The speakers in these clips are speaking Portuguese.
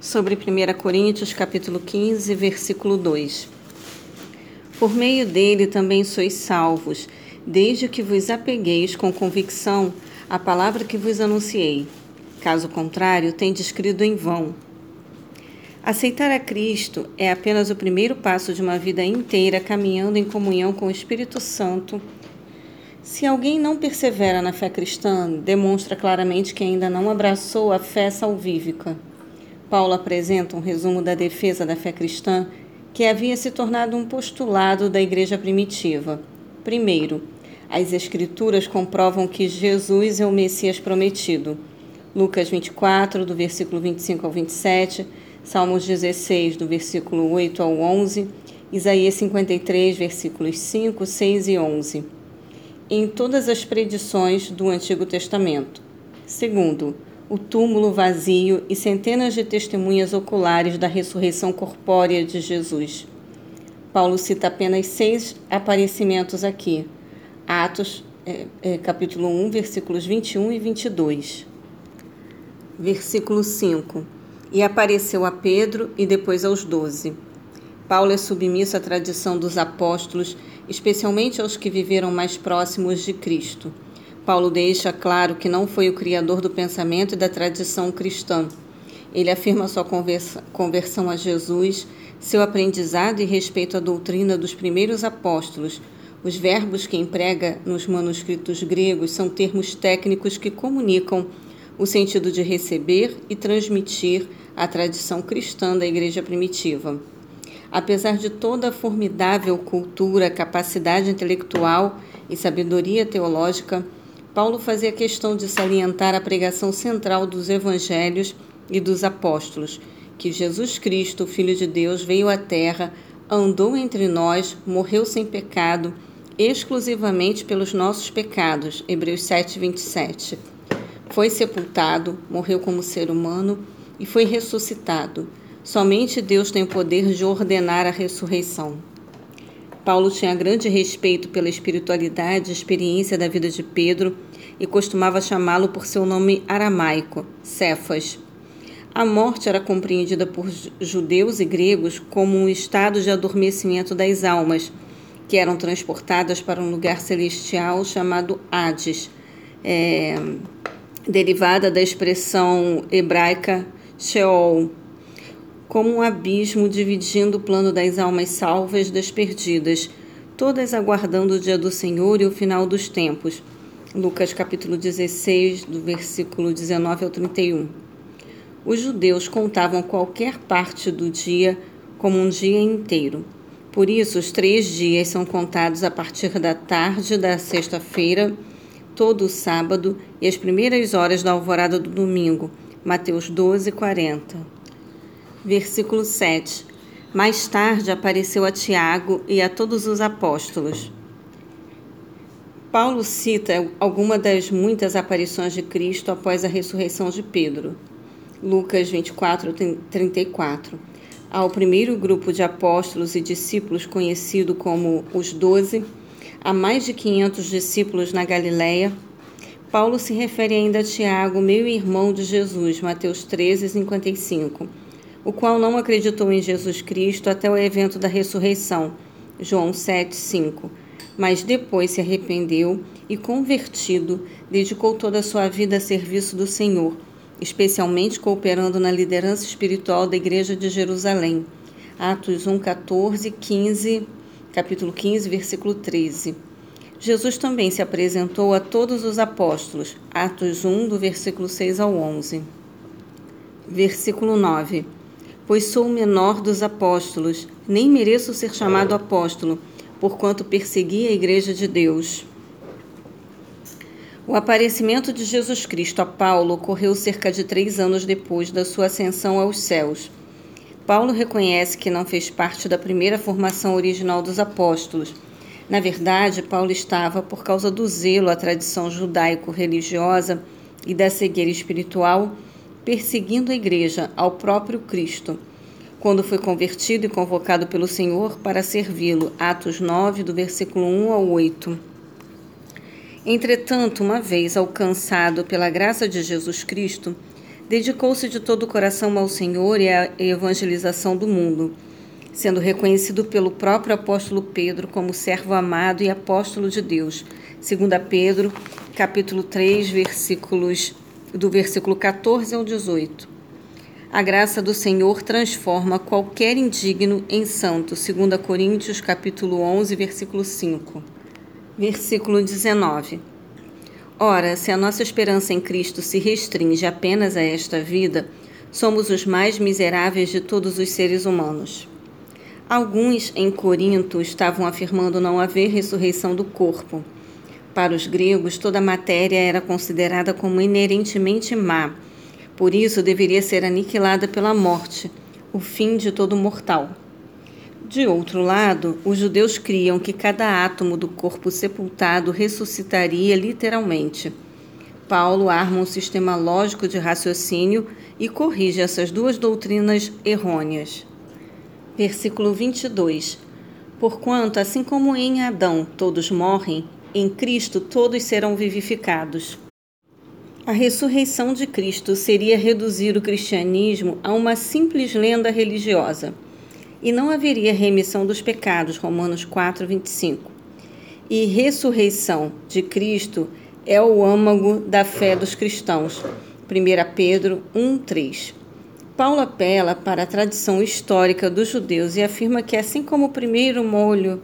sobre 1 Coríntios capítulo 15, versículo 2. Por meio dele também sois salvos, desde que vos apegueis com convicção à palavra que vos anunciei. Caso contrário, tendes crido em vão. Aceitar a Cristo é apenas o primeiro passo de uma vida inteira caminhando em comunhão com o Espírito Santo. Se alguém não persevera na fé cristã, demonstra claramente que ainda não abraçou a fé salvífica. Paulo apresenta um resumo da defesa da fé cristã que havia se tornado um postulado da igreja primitiva. Primeiro, as Escrituras comprovam que Jesus é o Messias prometido. Lucas 24, do versículo 25 ao 27, Salmos 16, do versículo 8 ao 11, Isaías 53, versículos 5, 6 e 11. Em todas as predições do Antigo Testamento. Segundo, o túmulo vazio e centenas de testemunhas oculares da ressurreição corpórea de Jesus. Paulo cita apenas seis aparecimentos aqui. Atos, é, é, capítulo 1, versículos 21 e 22. Versículo 5. E apareceu a Pedro e depois aos doze. Paulo é submisso à tradição dos apóstolos, especialmente aos que viveram mais próximos de Cristo. Paulo deixa claro que não foi o criador do pensamento e da tradição cristã. Ele afirma sua conversão a Jesus, seu aprendizado e respeito à doutrina dos primeiros apóstolos. Os verbos que emprega nos manuscritos gregos são termos técnicos que comunicam o sentido de receber e transmitir a tradição cristã da igreja primitiva. Apesar de toda a formidável cultura, capacidade intelectual e sabedoria teológica, Paulo fazia questão de salientar a pregação central dos evangelhos e dos apóstolos, que Jesus Cristo, Filho de Deus, veio à terra, andou entre nós, morreu sem pecado, exclusivamente pelos nossos pecados. Hebreus 7, 27. Foi sepultado, morreu como ser humano e foi ressuscitado. Somente Deus tem o poder de ordenar a ressurreição. Paulo tinha grande respeito pela espiritualidade e experiência da vida de Pedro e costumava chamá-lo por seu nome aramaico, Cefas. A morte era compreendida por judeus e gregos como um estado de adormecimento das almas, que eram transportadas para um lugar celestial chamado Hades, é, derivada da expressão hebraica Sheol, como um abismo dividindo o plano das almas salvas das perdidas, todas aguardando o dia do Senhor e o final dos tempos. Lucas capítulo 16, do versículo 19 ao 31. Os judeus contavam qualquer parte do dia como um dia inteiro. Por isso, os três dias são contados a partir da tarde da sexta-feira, todo o sábado e as primeiras horas da alvorada do domingo. Mateus 12, 40. Versículo 7. Mais tarde apareceu a Tiago e a todos os apóstolos. Paulo cita alguma das muitas aparições de Cristo após a ressurreição de Pedro. Lucas 24, 34. Ao primeiro grupo de apóstolos e discípulos conhecido como os Doze, a mais de 500 discípulos na Galiléia, Paulo se refere ainda a Tiago, meu irmão de Jesus, Mateus 13, 55 o qual não acreditou em Jesus Cristo até o evento da ressurreição, João 7:5, mas depois se arrependeu e convertido, dedicou toda a sua vida a serviço do Senhor, especialmente cooperando na liderança espiritual da igreja de Jerusalém. Atos 1, 14, 15, capítulo 15, versículo 13. Jesus também se apresentou a todos os apóstolos. Atos 1, do versículo 6 ao 11. Versículo 9 pois sou o menor dos apóstolos, nem mereço ser chamado apóstolo, porquanto persegui a igreja de Deus. O aparecimento de Jesus Cristo a Paulo ocorreu cerca de três anos depois da sua ascensão aos céus. Paulo reconhece que não fez parte da primeira formação original dos apóstolos. Na verdade, Paulo estava, por causa do zelo à tradição judaico-religiosa e da cegueira espiritual, perseguindo a igreja, ao próprio Cristo, quando foi convertido e convocado pelo Senhor para servi-lo. Atos 9, do versículo 1 ao 8. Entretanto, uma vez alcançado pela graça de Jesus Cristo, dedicou-se de todo o coração ao Senhor e à evangelização do mundo, sendo reconhecido pelo próprio apóstolo Pedro como servo amado e apóstolo de Deus. 2 Pedro, capítulo 3, versículos do versículo 14 ao 18. A graça do Senhor transforma qualquer indigno em santo. 2 Coríntios capítulo 11, versículo 5. Versículo 19. Ora, se a nossa esperança em Cristo se restringe apenas a esta vida, somos os mais miseráveis de todos os seres humanos. Alguns em Corinto estavam afirmando não haver ressurreição do corpo. Para os gregos, toda matéria era considerada como inerentemente má. Por isso, deveria ser aniquilada pela morte, o fim de todo mortal. De outro lado, os judeus criam que cada átomo do corpo sepultado ressuscitaria literalmente. Paulo arma um sistema lógico de raciocínio e corrige essas duas doutrinas errôneas. Versículo 22. Porquanto, assim como em Adão todos morrem, em Cristo todos serão vivificados. A ressurreição de Cristo seria reduzir o cristianismo a uma simples lenda religiosa e não haveria remissão dos pecados. Romanos 4, 25. E ressurreição de Cristo é o âmago da fé dos cristãos. 1 Pedro 1, 3. Paulo apela para a tradição histórica dos judeus e afirma que, assim como o primeiro molho,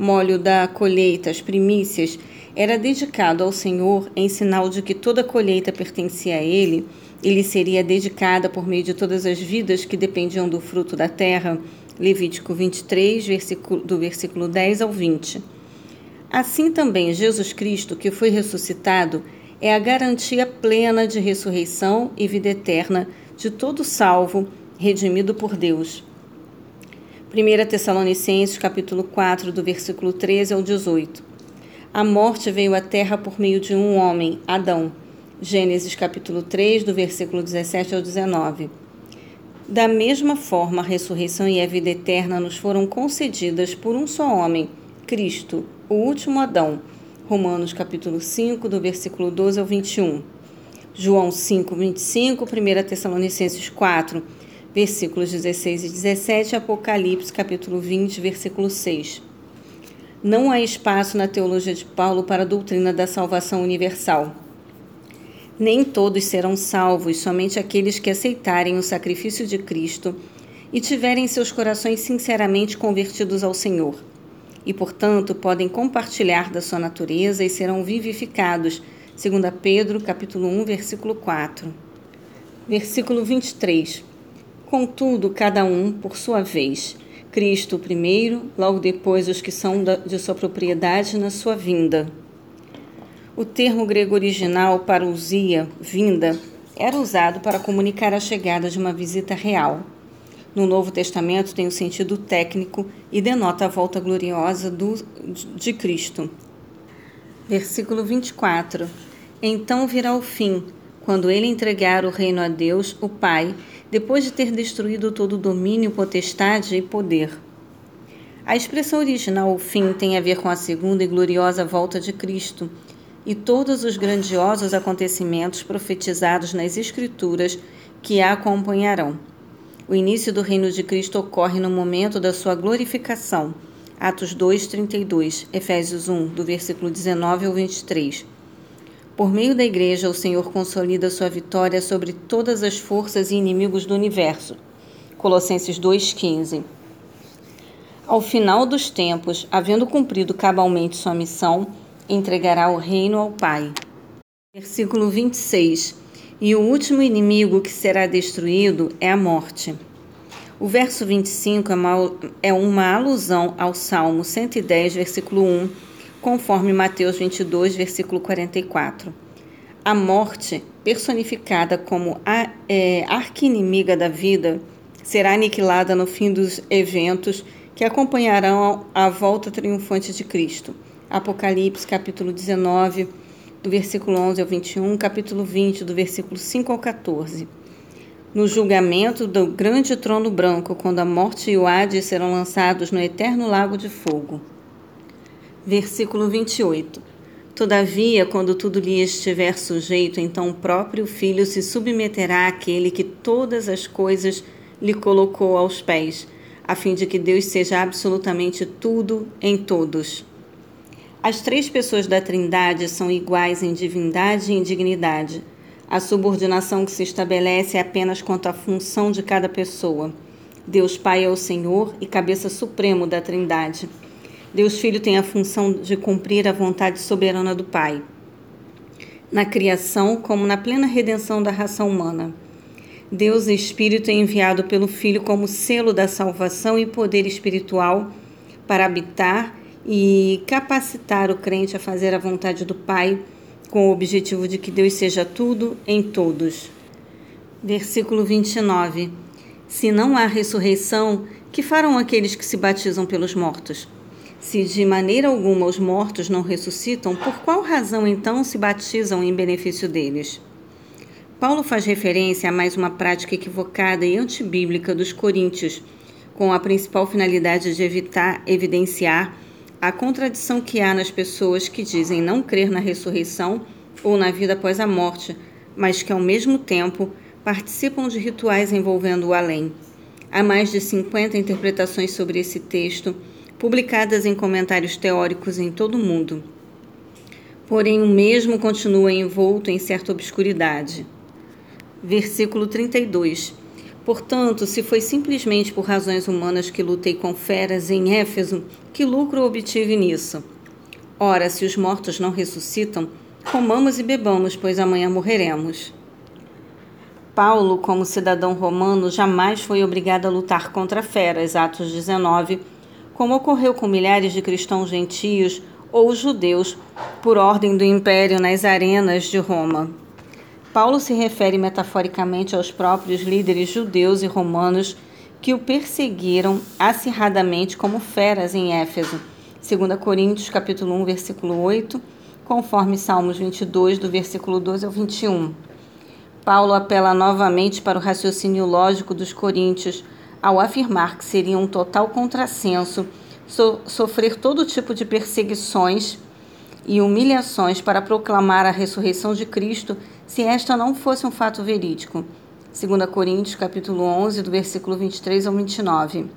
molho da colheita, as primícias, era dedicado ao Senhor em sinal de que toda colheita pertencia a Ele, ele seria dedicada por meio de todas as vidas que dependiam do fruto da terra, Levítico 23, versículo, do versículo 10 ao 20. Assim também Jesus Cristo, que foi ressuscitado, é a garantia plena de ressurreição e vida eterna de todo salvo, redimido por Deus. 1 Tessalonicenses capítulo 4, do versículo 13 ao 18. A morte veio à terra por meio de um homem, Adão. Gênesis capítulo 3, do versículo 17 ao 19. Da mesma forma, a ressurreição e a vida eterna nos foram concedidas por um só homem, Cristo, o último Adão. Romanos capítulo 5, do versículo 12 ao 21. João 5, 25, 1 Tessalonicenses 4, versículos 16 e 17, Apocalipse capítulo 20, versículo 6. Não há espaço na teologia de Paulo para a doutrina da salvação universal. Nem todos serão salvos, somente aqueles que aceitarem o sacrifício de Cristo e tiverem seus corações sinceramente convertidos ao Senhor. E, portanto, podem compartilhar da sua natureza e serão vivificados, segundo Pedro, capítulo 1, versículo 4. Versículo 23. Contudo, cada um por sua vez, Cristo primeiro, logo depois os que são de sua propriedade na sua vinda. O termo grego original parousia, vinda, era usado para comunicar a chegada de uma visita real. No Novo Testamento tem o um sentido técnico e denota a volta gloriosa do, de Cristo. Versículo 24. Então virá o fim, quando ele entregar o reino a Deus, o Pai, depois de ter destruído todo o domínio, potestade e poder. A expressão original, o fim, tem a ver com a segunda e gloriosa volta de Cristo, e todos os grandiosos acontecimentos profetizados nas Escrituras que a acompanharão. O início do reino de Cristo ocorre no momento da sua glorificação. Atos 2, 32, Efésios 1, do versículo 19 ao 23. Por meio da Igreja, o Senhor consolida sua vitória sobre todas as forças e inimigos do universo. Colossenses 2,15. Ao final dos tempos, havendo cumprido cabalmente sua missão, entregará o reino ao Pai. Versículo 26. E o último inimigo que será destruído é a morte. O verso 25 é uma é alusão ao Salmo 110, versículo 1, conforme Mateus 22, versículo 44. A morte, personificada como a é, arquinimiga da vida, será aniquilada no fim dos eventos que acompanharão a volta triunfante de Cristo. Apocalipse, capítulo 19, do versículo 11 ao 21, capítulo 20, do versículo 5 ao 14. No julgamento do grande trono branco, quando a morte e o Hades serão lançados no eterno lago de fogo. Versículo 28. Todavia, quando tudo lhe estiver sujeito, então o próprio Filho se submeterá àquele que todas as coisas lhe colocou aos pés, a fim de que Deus seja absolutamente tudo em todos. As três pessoas da Trindade são iguais em divindade e em dignidade. A subordinação que se estabelece é apenas quanto à função de cada pessoa. Deus Pai é o Senhor e cabeça supremo da Trindade. Deus Filho tem a função de cumprir a vontade soberana do Pai, na criação como na plena redenção da raça humana. Deus Espírito é enviado pelo Filho como selo da salvação e poder espiritual para habitar e capacitar o crente a fazer a vontade do Pai, com o objetivo de que Deus seja tudo em todos. Versículo 29. Se não há ressurreição, que farão aqueles que se batizam pelos mortos? Se de maneira alguma os mortos não ressuscitam, por qual razão então se batizam em benefício deles? Paulo faz referência a mais uma prática equivocada e antibíblica dos coríntios, com a principal finalidade de evitar evidenciar a contradição que há nas pessoas que dizem não crer na ressurreição ou na vida após a morte, mas que ao mesmo tempo participam de rituais envolvendo o além. Há mais de 50 interpretações sobre esse texto publicadas em comentários teóricos em todo o mundo. Porém, o mesmo continua envolto em certa obscuridade. Versículo 32. Portanto, se foi simplesmente por razões humanas que lutei com feras em Éfeso, que lucro obtive nisso? Ora, se os mortos não ressuscitam, comamos e bebamos, pois amanhã morreremos. Paulo, como cidadão romano, jamais foi obrigado a lutar contra feras, Atos 19, como ocorreu com milhares de cristãos gentios ou judeus por ordem do império nas arenas de Roma. Paulo se refere metaforicamente aos próprios líderes judeus e romanos que o perseguiram acirradamente como feras em Éfeso. 2 Coríntios capítulo 1, versículo 8, conforme Salmos 22, do versículo 12 ao 21. Paulo apela novamente para o raciocínio lógico dos coríntios, ao afirmar que seria um total contrassenso so sofrer todo tipo de perseguições e humilhações para proclamar a ressurreição de Cristo se esta não fosse um fato verídico. 2 Coríntios capítulo 11, do versículo 23 ao 29.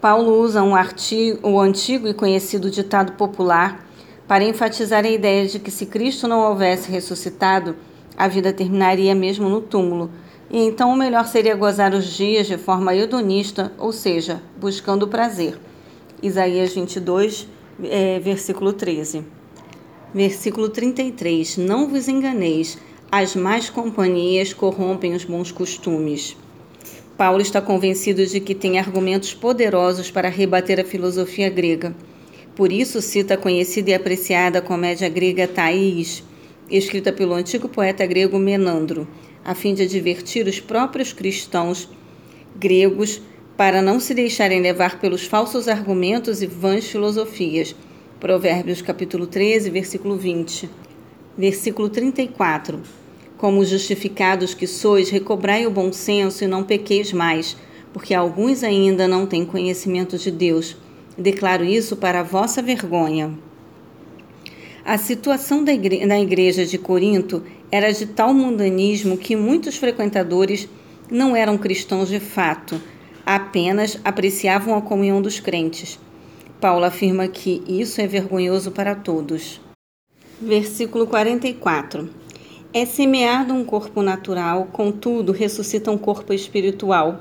Paulo usa um artigo, o antigo e conhecido ditado popular para enfatizar a ideia de que se Cristo não houvesse ressuscitado, a vida terminaria mesmo no túmulo, e então o melhor seria gozar os dias de forma hedonista, ou seja, buscando o prazer. Isaías 22, é, versículo 13. Versículo 33: Não vos enganeis, as más companhias corrompem os bons costumes. Paulo está convencido de que tem argumentos poderosos para rebater a filosofia grega. Por isso cita a conhecida e apreciada comédia grega Thaís, escrita pelo antigo poeta grego Menandro a fim de advertir os próprios cristãos gregos para não se deixarem levar pelos falsos argumentos e vãs filosofias. Provérbios capítulo 13, versículo 20. Versículo 34. Como justificados que sois, recobrai o bom senso e não pequeis mais, porque alguns ainda não têm conhecimento de Deus. Declaro isso para vossa vergonha. A situação da igreja de Corinto era de tal mundanismo que muitos frequentadores não eram cristãos de fato, apenas apreciavam a comunhão dos crentes. Paulo afirma que isso é vergonhoso para todos. Versículo 44. É semeado um corpo natural, contudo ressuscita um corpo espiritual.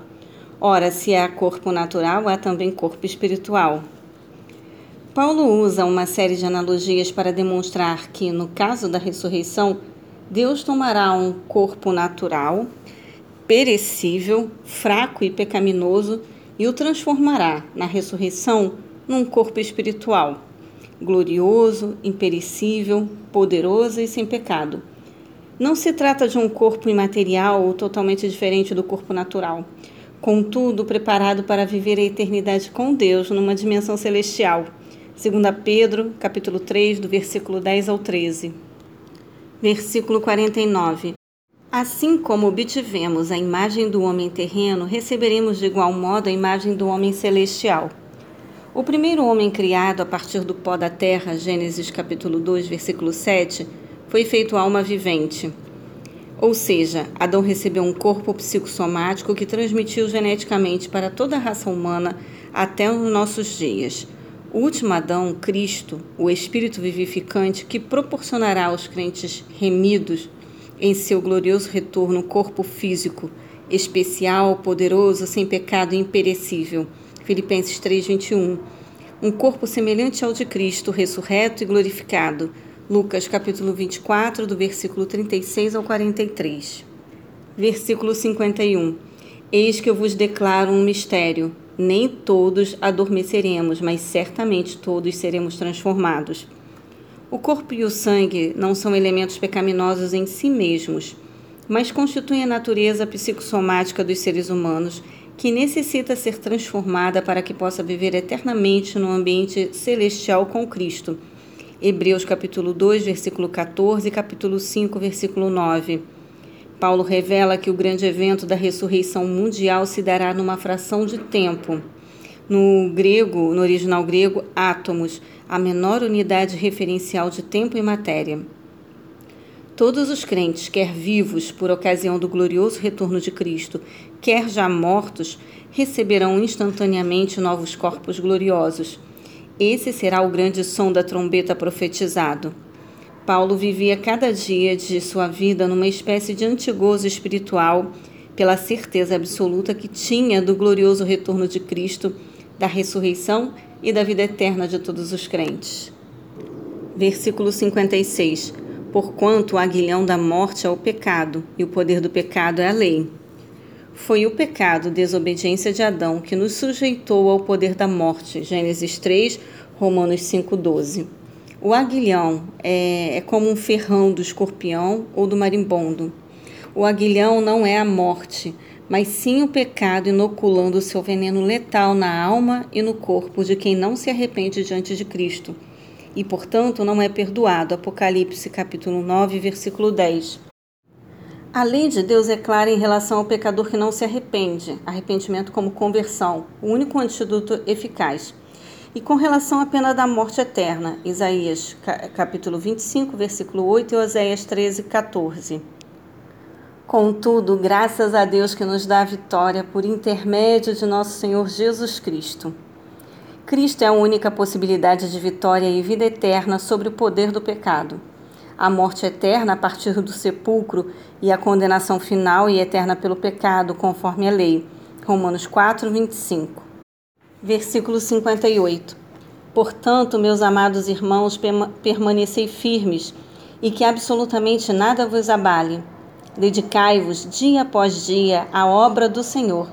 Ora, se há corpo natural, há também corpo espiritual. Paulo usa uma série de analogias para demonstrar que, no caso da ressurreição, Deus tomará um corpo natural, perecível, fraco e pecaminoso e o transformará, na ressurreição, num corpo espiritual, glorioso, imperecível, poderoso e sem pecado. Não se trata de um corpo imaterial ou totalmente diferente do corpo natural, contudo preparado para viver a eternidade com Deus numa dimensão celestial. 2 Pedro, capítulo 3, do versículo 10 ao 13. Versículo 49. Assim como obtivemos a imagem do homem terreno, receberemos de igual modo a imagem do homem celestial. O primeiro homem criado a partir do pó da terra, Gênesis capítulo 2, versículo 7, foi feito alma vivente. Ou seja, Adão recebeu um corpo psicossomático que transmitiu geneticamente para toda a raça humana até os nossos dias. O último Adão, Cristo, o Espírito vivificante que proporcionará aos crentes remidos em seu glorioso retorno corpo físico, especial, poderoso, sem pecado e imperecível. Filipenses 3:21. Um corpo semelhante ao de Cristo, ressurreto e glorificado. Lucas capítulo 24, do versículo 36 ao 43. Versículo 51. Eis que eu vos declaro um mistério. Nem todos adormeceremos, mas certamente todos seremos transformados. O corpo e o sangue não são elementos pecaminosos em si mesmos, mas constituem a natureza psicossomática dos seres humanos que necessita ser transformada para que possa viver eternamente no ambiente celestial com Cristo. Hebreus capítulo 2, versículo 14 e capítulo 5, versículo 9. Paulo revela que o grande evento da ressurreição mundial se dará numa fração de tempo. No grego, no original grego, átomos, a menor unidade referencial de tempo e matéria. Todos os crentes, quer vivos por ocasião do glorioso retorno de Cristo, quer já mortos, receberão instantaneamente novos corpos gloriosos. Esse será o grande som da trombeta profetizado. Paulo vivia cada dia de sua vida numa espécie de antigozo espiritual, pela certeza absoluta que tinha do glorioso retorno de Cristo, da ressurreição e da vida eterna de todos os crentes. Versículo 56 porquanto o aguilhão da morte é o pecado, e o poder do pecado é a lei. Foi o pecado, desobediência de Adão, que nos sujeitou ao poder da morte. Gênesis 3, Romanos 5,12. O aguilhão é, é como um ferrão do escorpião ou do marimbondo. O aguilhão não é a morte, mas sim o pecado inoculando seu veneno letal na alma e no corpo de quem não se arrepende diante de Cristo e, portanto, não é perdoado. Apocalipse capítulo 9, versículo 10. A lei de Deus é clara em relação ao pecador que não se arrepende, arrependimento como conversão, o único antídoto eficaz. E com relação à pena da morte eterna, Isaías capítulo 25, versículo 8 e Oséias 13, 14. Contudo, graças a Deus que nos dá a vitória por intermédio de nosso Senhor Jesus Cristo. Cristo é a única possibilidade de vitória e vida eterna sobre o poder do pecado. A morte eterna a partir do sepulcro e a condenação final e eterna pelo pecado, conforme a lei. Romanos 4, 25. Versículo 58. Portanto, meus amados irmãos, permanecei firmes e que absolutamente nada vos abale. Dedicai-vos dia após dia à obra do Senhor,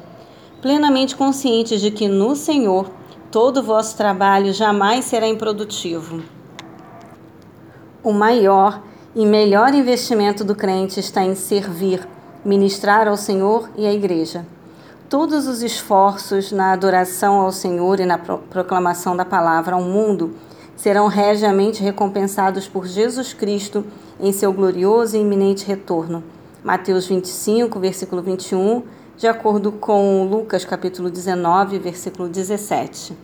plenamente conscientes de que no Senhor todo o vosso trabalho jamais será improdutivo. O maior e melhor investimento do crente está em servir, ministrar ao Senhor e à Igreja. Todos os esforços na adoração ao Senhor e na proclamação da palavra ao mundo serão regiamente recompensados por Jesus Cristo em seu glorioso e iminente retorno. Mateus 25, versículo 21 de acordo com Lucas capítulo 19, versículo 17.